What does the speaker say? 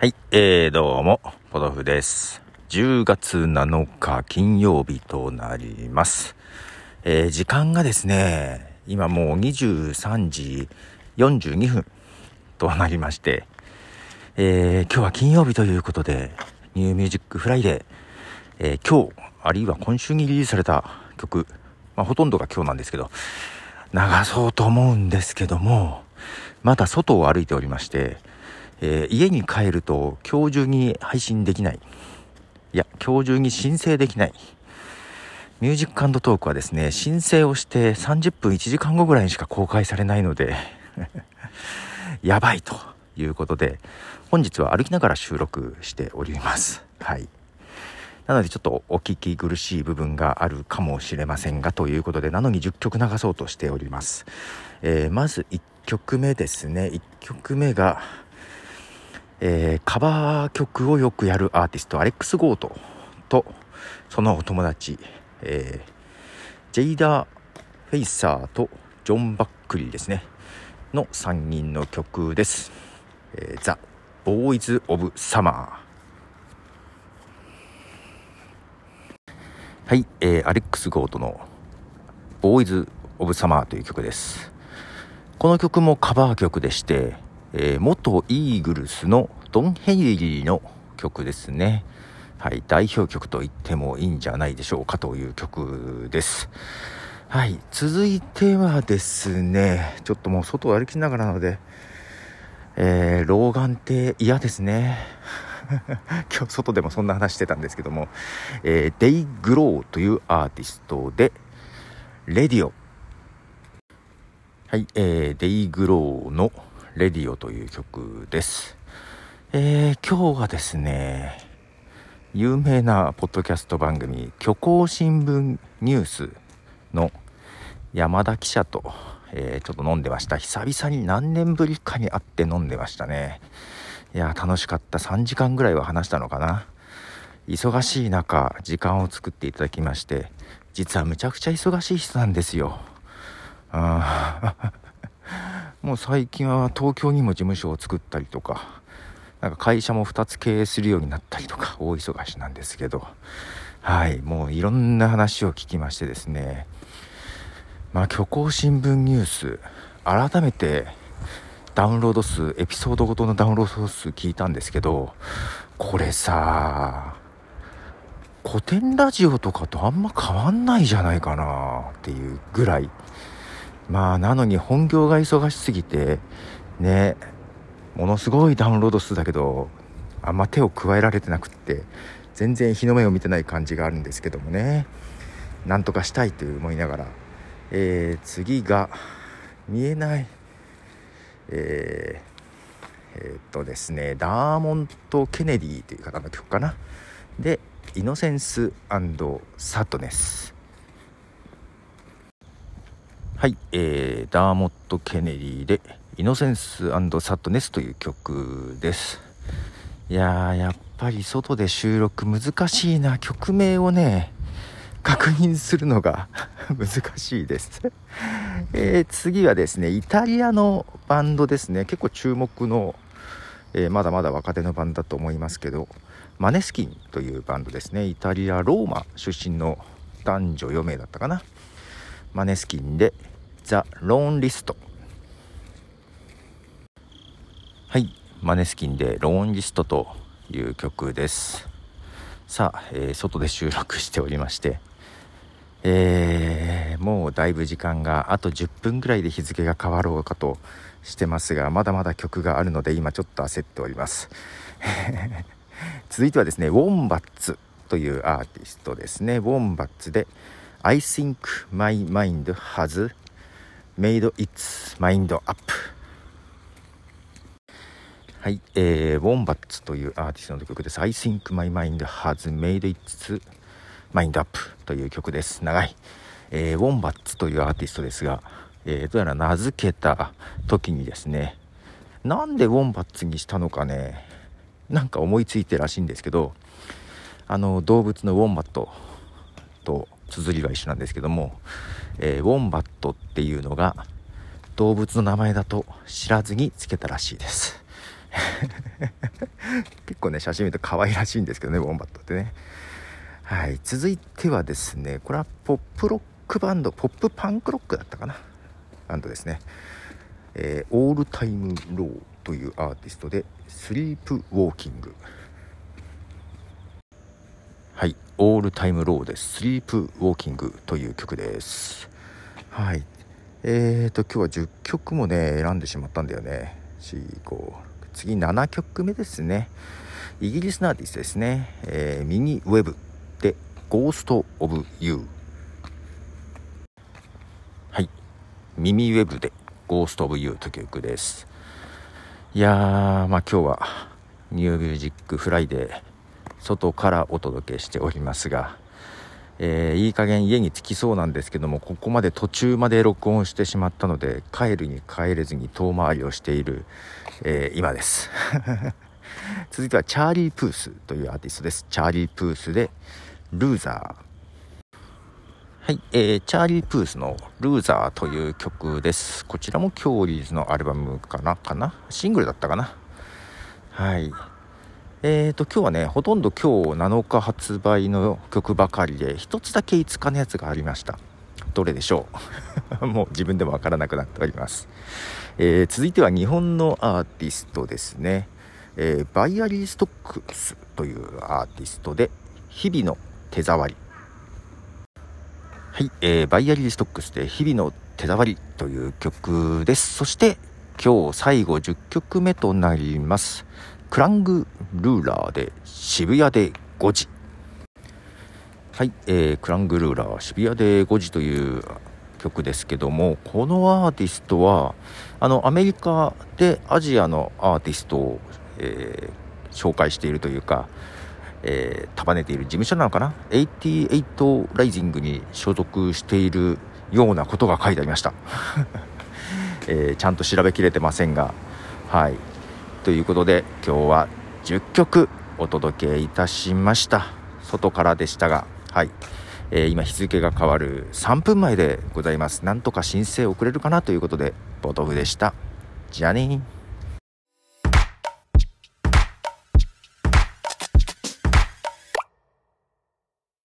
はい、えー、どうも、ポトフです。10月7日金曜日となります。えー、時間がですね、今もう23時42分となりまして、えー、今日は金曜日ということで、ニューミュージックフライデー、えー今日、あるいは今週にリリースされた曲、まあ、ほとんどが今日なんですけど、流そうと思うんですけども、まだ外を歩いておりまして、えー家に帰ると今日中に配信できない。いや、今日中に申請できない。ミュージックトークはですね、申請をして30分1時間後ぐらいにしか公開されないので、やばいということで、本日は歩きながら収録しております。はい。なのでちょっとお聞き苦しい部分があるかもしれませんがということでなのに10曲流そうとしております、えーまず1曲目ですね1曲目が、えーカバー曲をよくやるアーティストアレックス・ゴートとそのお友達、えージェイダー・フェイサーとジョン・バックリーですねの3人の曲です「えー、ザ・ボーイズ・オブ・サマー」はい、えー Alex Goot の「 Boys of Summer」という曲です。この曲もカバー曲でして、えー元イーグルスのドン・ヘンリーの曲ですね。はい代表曲と言ってもいいんじゃないでしょうかという曲です。はい続いてはですねちょっともう外を歩きながらなのでえー老眼って嫌ですね。今日外でもそんな話してたんですけども、えーデイ・グローというアーティストで、レディオ。はい、えーデイ・グローのレディオという曲です。えー今日はですね、有名なポッドキャスト番組、虚構新聞ニュースの山田記者と、えーちょっと飲んでました。久々に何年ぶりかに会って飲んでましたね。いや楽しかった3時間ぐらいは話したのかな忙しい中時間を作っていただきまして実はむちゃくちゃ忙しい人なんですよあーもう最近は東京にも事務所を作ったりとかなんか会社も2つ経営するようになったりとか大忙しなんですけどはいもういろんな話を聞きましてですね。まあ虚構新聞ニュース改めてダウンロード数エピソードごとのダウンロード数聞いたんですけどこれさ古典ラジオとかとあんま変わんないじゃないかなっていうぐらいまあなのに本業が忙しすぎてねものすごいダウンロード数だけどあんま手を加えられてなくって全然日の目を見てない感じがあるんですけどもね。なんとかしたいと思いながら、えー次が見えない。えーえーっとですねダーモント・ケネディという方の曲かな。で「イノセンスサッドネス」はい、えーダーモント・ケネディで「イノセンスサッドネス」という曲です。いやーやっぱり外で収録難しいな曲名をね確認するのが 難しいです。えー次はですねイタリアのバンドですね。結構注目の、えーまだまだ若手のバンドだと思いますけどマネスキンというバンドですね。イタリアローマ出身の男女4名だったかな。マネスキンで「ザ・ローンリスト」はいマネスキンで「ローンリスト」という曲です。さあ、えー外で収録しておりまして。えーもうだいぶ時間があと10分ぐらいで日付が変わろうかとしてますがまだまだ曲があるので今ちょっと焦っております。続いてはですねウォンバッツというアーティストですね。ウォンバッツで「I think my mind has made its mind up」はい、えー、ウォンバッツというアーティストの曲です。I think my mind has made its mind up という曲です。長い。えーウォンバッツというアーティストですが、えーどうやら名付けた時にですね、なんでウォンバッツにしたのかね、なんか思いついてらしいんですけど、あの、動物のウォンバットと綴りは一緒なんですけども、えーウォンバットっていうのが動物の名前だと知らずにつけたらしいです。結構ね写真見ると可愛らしいんですけどねウォンバットってね。はい続いてはですねこれはポップロックバンドポップパンクロックだったかな？バンドですね。えー、 All Time Low というアーティストで Sleepwalking。 All Time Low で Sleepwalking という曲です。はい。えーと今日は10曲もね選んでしまったんだよね。45次7曲目ですね。イギリスのアーティストですね、えー、 Mimi Webb で Ghost of You はい。 Mimi Webb で Ghost of You という曲です。いやー、まあ今日はニューミュージックフライデー、外からお届けしておりますが、えー、いい加減家に着きそうなんですけども、ここまで途中まで録音してしまったので、帰るに帰れずに遠回りをしている、えー、今です。続いてはチャーリー・プースというアーティストです。チャーリー・プースで、ルーザー。はい、えー、チャーリー・プースの「ルーザー」という曲です。こちらもキョーリーズのアルバムかなかな？シングルだったかな？はい。えーと、今日はね、ほとんど今日7日発売の曲ばかりで、一つだけ5日のやつがありました。どれでしょう？もう自分でもわからなくなっております。えー、続いては日本のアーティストですね。えー、バイアリーストックスというアーティストで、日々の手触り。はい、えー、バイアリーストックスで日々の手触りという曲です。そして今日最後10曲目となります。クラングルーラーで渋谷で5時。はい、えー、クラングルーラー渋谷で5時という曲ですけども、このアーティストは、あの、アメリカでアジアのアーティストを、えー、紹介しているというか、えー、束ねている事務所なのかな？88ライジングに所属しているようなことが書いてありました、えー、ちゃんと調べきれてませんがはい。ということで今日は10曲お届けいたしました。外からでしたがはい、えー、今日付が変わる3分前でございます。なんとか申請遅れるかなということでポトフでした。じゃあね